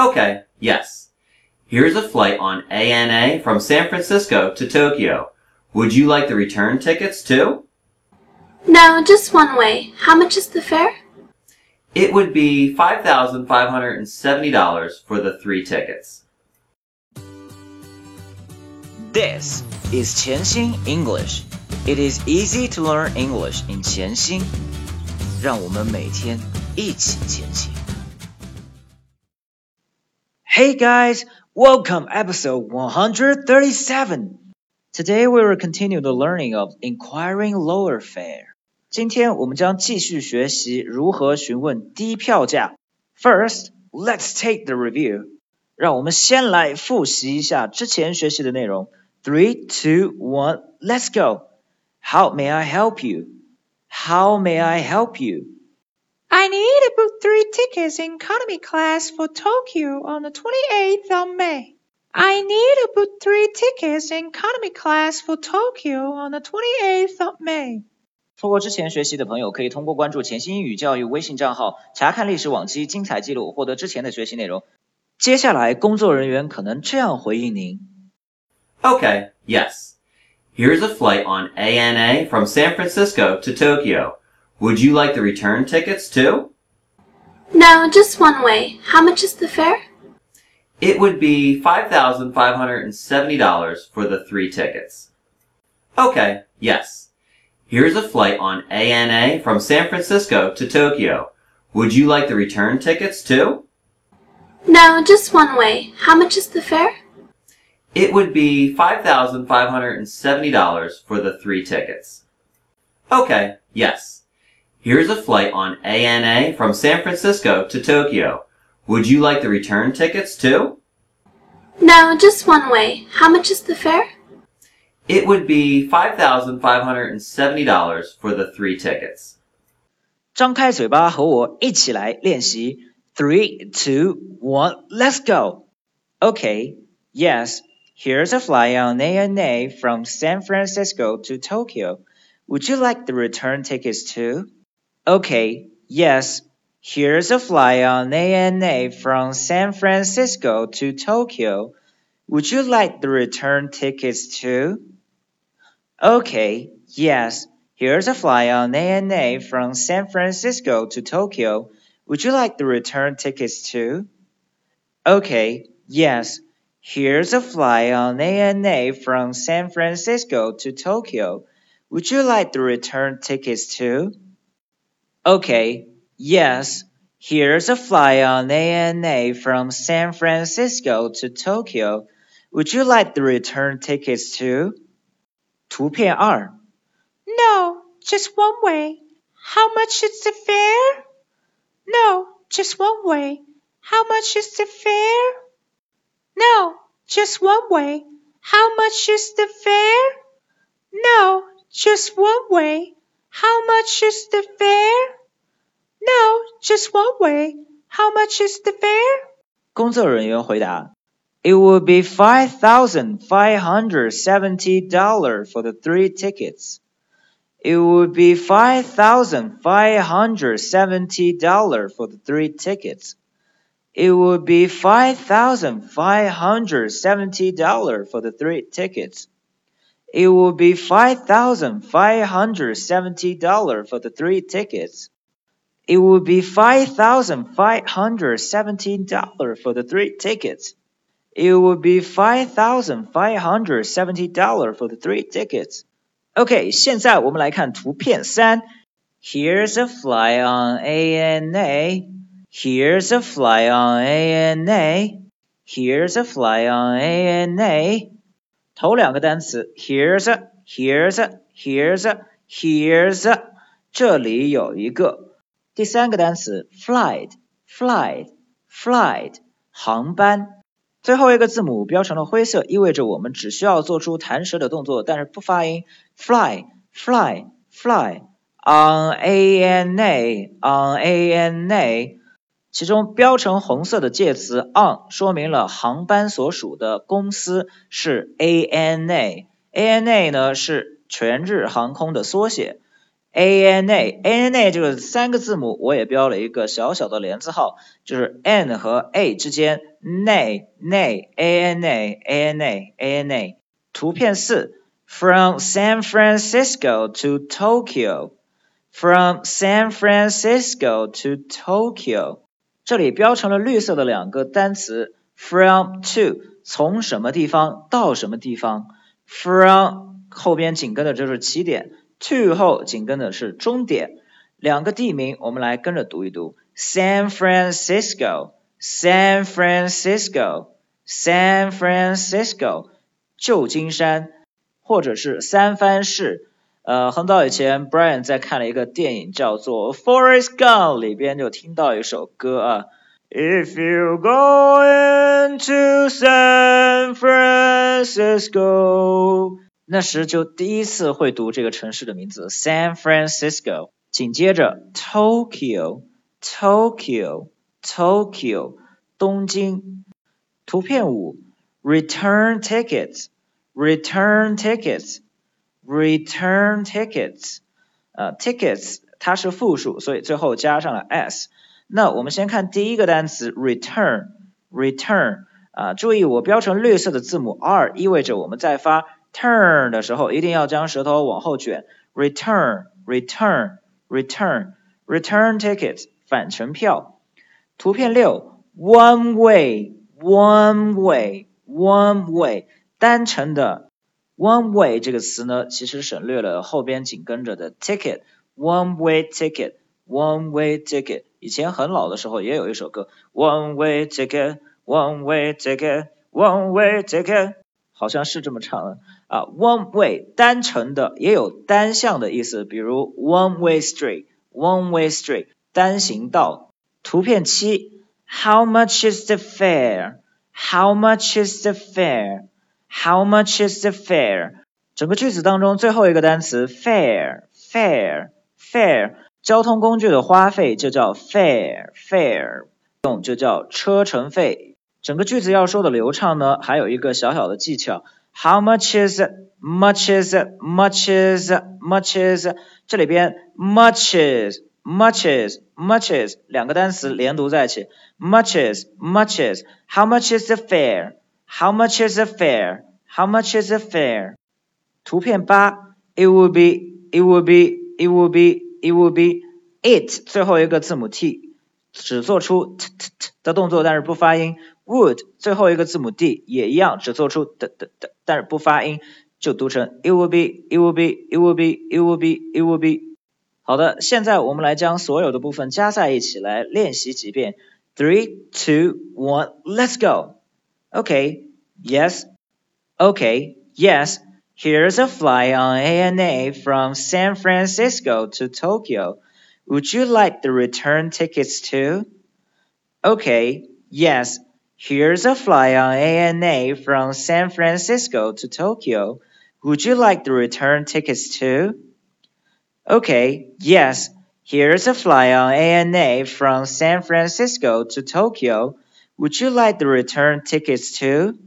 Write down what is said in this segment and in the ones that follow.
Okay, yes. Here's a flight on ANA from San Francisco to Tokyo. Would you like the return tickets too? No, just one way. How much is the fare? It would be $5,570 for the three tickets. This is 潜心 English. It is easy to learn English in 潜心。让我们每天一起前行。 Hey guys, welcome episode 137. Today we will continue the learning of inquiring lower fare. 今天我们将继续学习如何询问低票价。First, let's take the review. 让我们先来复习一下之前学习的内容。Three, two, one, let's go. How may I help you? How may I help you? I need to book three tickets in economy class for Tokyo on the 28th of May. I need to book three tickets in economy class for Tokyo on the 28th of May. 错过之前学习的朋友，可以通过关注潜心英语教育微信账号，查看历史往期精彩记录，获得之前的学习内容。接下来，工作人员可能这样回应您。Okay, yes. Here's a flight on ANA from San Francisco to Tokyo. Would you like the return tickets too? No, just one way. How much is the fare? It would be $5,570 for the three tickets. Okay, yes. Here's a flight on ANA from San Francisco to Tokyo. Would you like the return tickets too? No, just one way. How much is the fare? It would be $5,570 for the three tickets. Okay, yes. Here's a flight on ANA from San Francisco to Tokyo. Would you like the return tickets too? No, just one way. How much is the fare? It would be $5,570 for the three tickets. 张开嘴巴和我一起来练习。Three, two, one, let's go. Okay, yes. Here's a flight on ANA from San Francisco to Tokyo. Would you like the return tickets too? Okay, yes. Here's a flight on ANA from San Francisco to Tokyo. Would you like the return tickets too? Okay, yes. Here's a flight on ANA from San Francisco to Tokyo. Would you like the return tickets too? Okay, yes. Here's a flight on ANA from San Francisco to Tokyo. Would you like the return tickets too? Okay, yes. Here's a flight on ANA from San Francisco to Tokyo. Would you like the return tickets too? 图片二 No, just one way. How much is the fare? No, just one way. How much is the fare? No, just one way. How much is the fare? No, just one way. How much is the fare? No, just one way. How much is the fare? 工作人员回答：“It would be five thousand five hundred seventy dollar for the three tickets. It would be five thousand five hundred seventy dollar for the three tickets. It would be five thousand five hundred seventy dollar for the three tickets. It would be five thousand five hundred seventy dollar for the three tickets. It would be five thousand five hundred seventy dollar for the three tickets. It would be five thousand five hundred seventy dollar for the three tickets. OK，现在我们来看图片三。Here's a fly on ANA. Here's a fly on ANA. Here's a fly on ANA. 头两个单词，here's，here's，here's，here's，这里有一个。第三个单词，flight, flight, flight，航班。最后一个字母标成了灰色，意味着我们只需要做出弹舌的动作，但是不发音。fly, fly, fly, on a n a, on a n a。其中标成红色的介词 on 说明了航班所属的公司是 ANA，ANA 呢是全日航空的缩写。A N A A N A 这个三个字母我也标了一个小小的连字号，就是 N 和 A 之间，nay nay A N A A N A A N A。图片四，From San Francisco to Tokyo。From San Francisco to Tokyo，这里标成了绿色的两个单词，from to 从什么地方到什么地方，from 后边紧跟的就是起点，to 后紧跟的是终点。两个地名我们来跟着读一读：San Francisco，San Francisco，San Francisco，旧金山，或者是三藩市。呃，很早以前，Brian 在看了一个电影叫做《Forest Gump》，里边就听到一首歌啊，If you go into San Francisco，那时就第一次会读这个城市的名字 San Francisco。紧接着 Tokyo，Tokyo，Tokyo，东京。图片五，Return tickets，Return tickets。return tickets，呃，tickets 它是复数，所以最后加上了 s。那我们先看第一个单词 return，return 啊，注意我标成绿色的字母 r，意味着我们在发 turn 的时候一定要将舌头往后卷。return，return，return，return tickets 返程票。图片六，one way，one way，one way 单程的。 One way 这个词呢，其实省略了后边紧跟着的 ticket。One way ticket，one way ticket。以前很老的时候也有一首歌，One way ticket，one way ticket，one way ticket，好像是这么唱的啊。One way 单程的也有单向的意思，比如 one way street，one way street 单行道。图片七，How much is the fare？How much is the fare？How much is the fare？整个句子当中最后一个单词 fare，fare，fare，交通工具的花费就叫 fare，fare，用就叫车程费。整个句子要说的流畅呢，还有一个小小的技巧。How much is？Much is？Much is？Much is？这里边 much is，much is，much is 两个单词连读在一起，much is，much is。How much is the fare？How much is the fare? How much is the fare? 图片八，It would be, it would be, it would be, it would be. It 最后一个字母 t 只做出 t t t 的动作，但是不发音。Would 最后一个字母 d 也一样，只做出的的的，但是不发音，就读成 It would be, it would be, it would be, it would be, it would be. 好的，现在我们来将所有的部分加在一起来练习几遍。Three, two, one, let's go. Okay, yes. Okay, yes. Here's a flight on ANA from San Francisco to Tokyo. Would you like the return tickets too? Okay, yes. Here's a flight on ANA from San Francisco to Tokyo. Would you like the return tickets too? Okay, yes. Here's a flight on ANA from San Francisco to Tokyo. Would you like the return tickets too?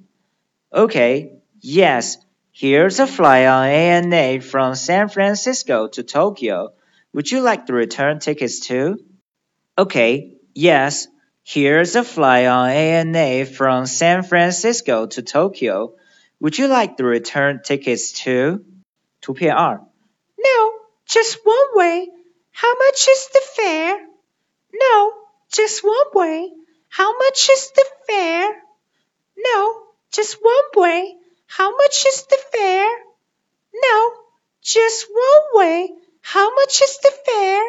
Okay, yes. Here's a flight on ANA from San Francisco to Tokyo. Would you like the return tickets too? Okay, yes. Here's a flight on ANA from San Francisco to Tokyo. Would you like the return tickets too? 图片二 No, just one way. How much is the fare? No, just one way. How much is the fare? No, just one way. How much is the fare? No, just one way. How much is the fare?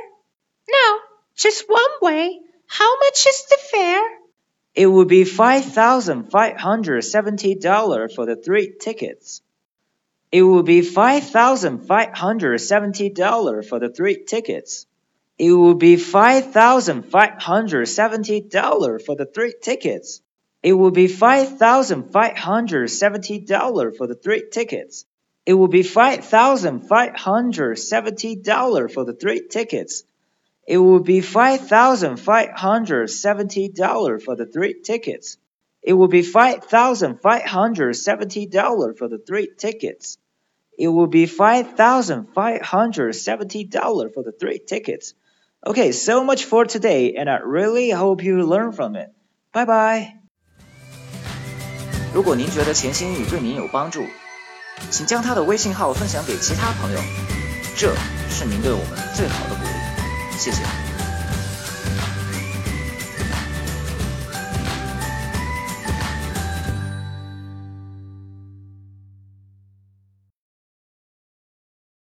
No, just one way. How much is the fare? It would be $5,570 for the three tickets. It would be $5,570 for the three tickets. It would be $5,570 for the three tickets. It would be $5,570 for the three tickets. It would be $5,570 for the three tickets. It would be $5,570 for the three tickets. It would be $5,570 for the three tickets. It will be $5,570 for the three tickets. Okay, so much for today, and I really hope you learn from it. Bye bye. 如果您觉得钱新语对您有帮助，请将他的微信号分享给其他朋友，这是您对我们最好的鼓励。谢谢。